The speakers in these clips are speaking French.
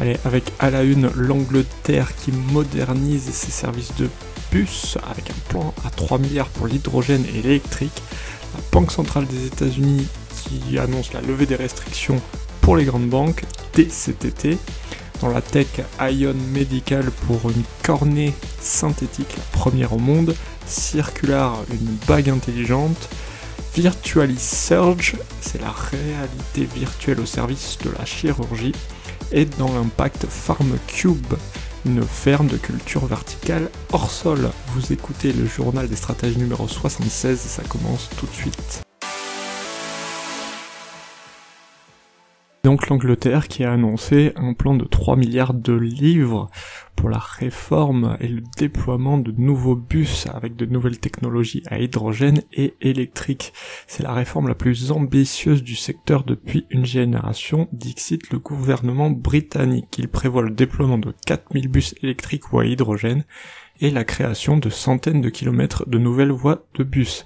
Allez, avec à la une l'Angleterre qui modernise ses services de bus avec un plan à 3 milliards pour l'hydrogène et l'électrique. La Banque centrale des États-Unis qui annonce la levée des restrictions pour les grandes banques dès cet été. Dans la tech, Ion Medical pour une cornée synthétique, la première au monde. Circular, une bague intelligente. Virtualis Surge, c'est la réalité virtuelle au service de la chirurgie. Et dans l'impact PharmCube, une ferme de culture verticale hors sol. Vous écoutez le journal des stratégies numéro 76 et ça commence tout de suite. Donc l'Angleterre qui a annoncé un plan de 3 milliards de livres pour la réforme et le déploiement de nouveaux bus avec de nouvelles technologies à hydrogène et électrique. C'est la réforme la plus ambitieuse du secteur depuis une génération, dixit le gouvernement britannique. Il prévoit le déploiement de 4000 bus électriques ou à hydrogène et la création de centaines de kilomètres de nouvelles voies de bus.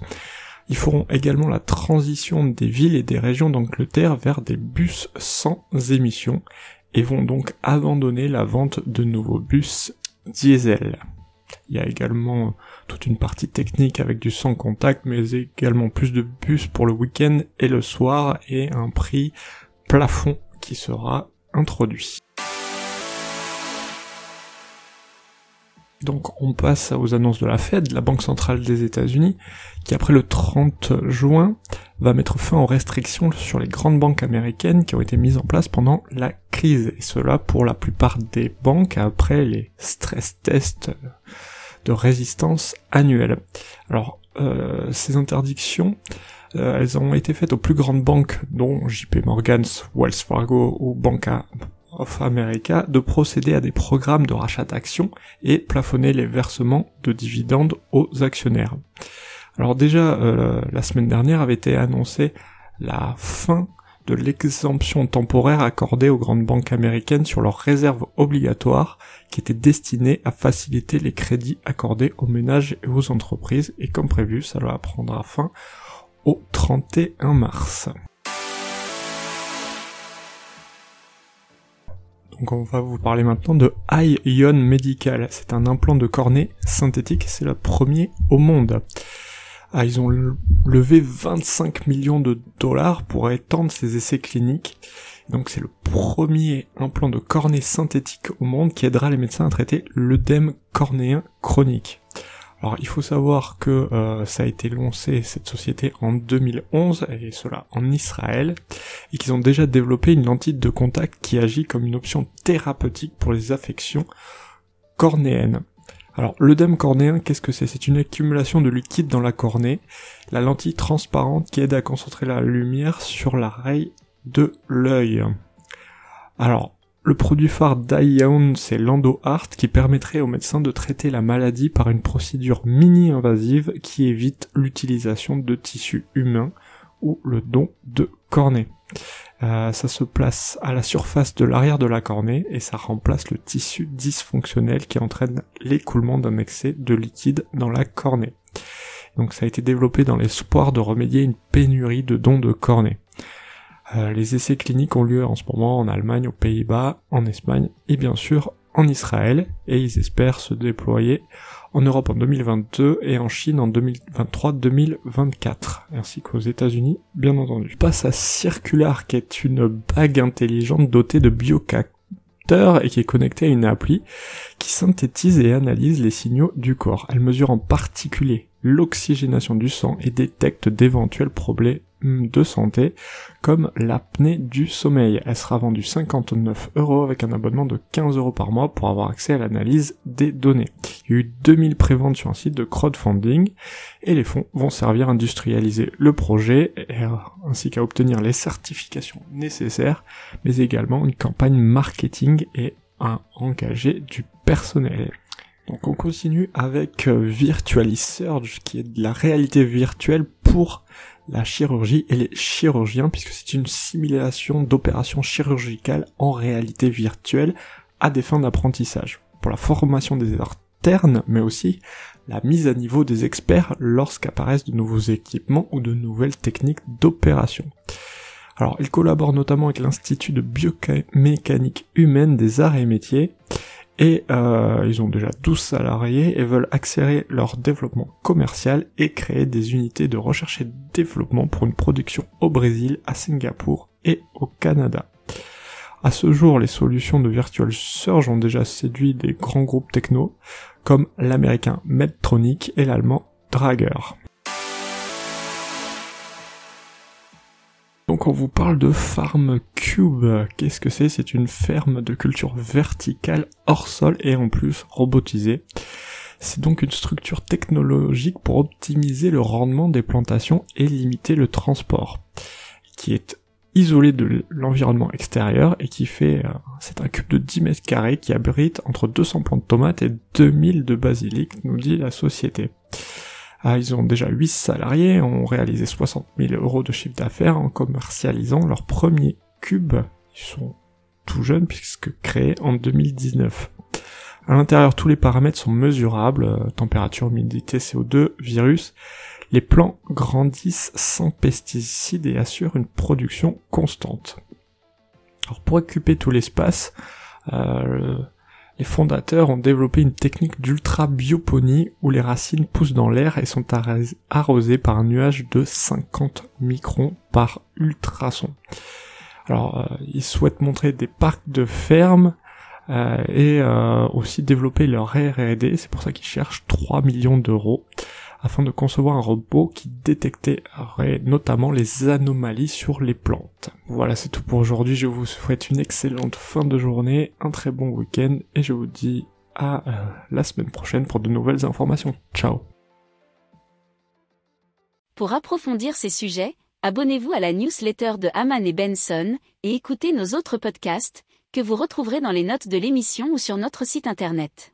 Ils feront également la transition des villes et des régions d'Angleterre vers des bus sans émissions et vont donc abandonner la vente de nouveaux bus diesel. Il y a également toute une partie technique avec du sans contact, mais également plus de bus pour le week-end et le soir et un prix plafond qui sera introduit. Donc on passe aux annonces de la Fed, la Banque centrale des États-Unis, qui après le 30 juin va mettre fin aux restrictions sur les grandes banques américaines qui ont été mises en place pendant la crise, et cela pour la plupart des banques après les stress tests de résistance annuels. Alors euh, ces interdictions, euh, elles ont été faites aux plus grandes banques, dont JP Morgan, Wells Fargo ou Banca of America de procéder à des programmes de rachat d'actions et plafonner les versements de dividendes aux actionnaires. Alors déjà, euh, la semaine dernière avait été annoncée la fin de l'exemption temporaire accordée aux grandes banques américaines sur leurs réserves obligatoires qui étaient destinées à faciliter les crédits accordés aux ménages et aux entreprises et comme prévu, ça va prendra fin au 31 mars. Donc on va vous parler maintenant de Ion Medical. C'est un implant de cornée synthétique, c'est le premier au monde. Ah, ils ont levé 25 millions de dollars pour étendre ces essais cliniques. Donc c'est le premier implant de cornée synthétique au monde qui aidera les médecins à traiter l'œdème cornéen chronique. Alors il faut savoir que euh, ça a été lancé cette société en 2011 et cela en Israël et qu'ils ont déjà développé une lentille de contact qui agit comme une option thérapeutique pour les affections cornéennes. Alors l'œdème cornéen, qu'est-ce que c'est? C'est une accumulation de liquide dans la cornée, la lentille transparente qui aide à concentrer la lumière sur la raie de l'œil. Alors le produit phare d'Ion, c'est l'EndoArt qui permettrait aux médecins de traiter la maladie par une procédure mini-invasive qui évite l'utilisation de tissus humains ou le don de cornée. Euh, ça se place à la surface de l'arrière de la cornée et ça remplace le tissu dysfonctionnel qui entraîne l'écoulement d'un excès de liquide dans la cornée. Donc ça a été développé dans l'espoir de remédier à une pénurie de dons de cornée. Euh, les essais cliniques ont lieu en ce moment en Allemagne, aux Pays-Bas, en Espagne et bien sûr en Israël et ils espèrent se déployer en Europe en 2022 et en Chine en 2023-2024 ainsi qu'aux États-Unis bien entendu. passe à Circular qui est une bague intelligente dotée de biocapteurs et qui est connectée à une appli qui synthétise et analyse les signaux du corps. Elle mesure en particulier l'oxygénation du sang et détecte d'éventuels problèmes de santé comme l'apnée du sommeil. Elle sera vendue 59 euros avec un abonnement de 15 euros par mois pour avoir accès à l'analyse des données. Il y a eu 2000 préventes sur un site de crowdfunding et les fonds vont servir à industrialiser le projet ainsi qu'à obtenir les certifications nécessaires mais également une campagne marketing et à engager du personnel. Donc on continue avec euh, Virtually Surge qui est de la réalité virtuelle pour la chirurgie et les chirurgiens puisque c'est une simulation d'opérations chirurgicales en réalité virtuelle à des fins d'apprentissage pour la formation des internes mais aussi la mise à niveau des experts lorsqu'apparaissent de nouveaux équipements ou de nouvelles techniques d'opération. Alors, il collabore notamment avec l'Institut de biomécanique humaine des arts et métiers, et euh, ils ont déjà 12 salariés et veulent accélérer leur développement commercial et créer des unités de recherche et développement pour une production au Brésil, à Singapour et au Canada. À ce jour, les solutions de Virtual Surge ont déjà séduit des grands groupes techno, comme l'américain Medtronic et l'allemand Drager. Donc on vous parle de Farm Cube. Qu'est-ce que c'est? C'est une ferme de culture verticale hors sol et en plus robotisée. C'est donc une structure technologique pour optimiser le rendement des plantations et limiter le transport, qui est isolé de l'environnement extérieur et qui fait, euh, c'est un cube de 10 mètres carrés qui abrite entre 200 plants de tomates et 2000 de basilic, nous dit la société. Ah, ils ont déjà 8 salariés, ont réalisé 60 000 euros de chiffre d'affaires en commercialisant leur premier cube. Ils sont tout jeunes puisque créés en 2019. À l'intérieur, tous les paramètres sont mesurables, euh, température, humidité, CO2, virus. Les plants grandissent sans pesticides et assurent une production constante. Alors pour occuper tout l'espace, euh, les fondateurs ont développé une technique d'ultra-bioponie où les racines poussent dans l'air et sont arrosées par un nuage de 50 microns par ultrason. Alors, euh, ils souhaitent montrer des parcs de fermes euh, et euh, aussi développer leur R&D. C'est pour ça qu'ils cherchent 3 millions d'euros afin de concevoir un robot qui détecterait notamment les anomalies sur les plantes. Voilà, c'est tout pour aujourd'hui. Je vous souhaite une excellente fin de journée, un très bon week-end et je vous dis à euh, la semaine prochaine pour de nouvelles informations. Ciao Pour approfondir ces sujets, abonnez-vous à la newsletter de Haman et Benson et écoutez nos autres podcasts que vous retrouverez dans les notes de l'émission ou sur notre site internet.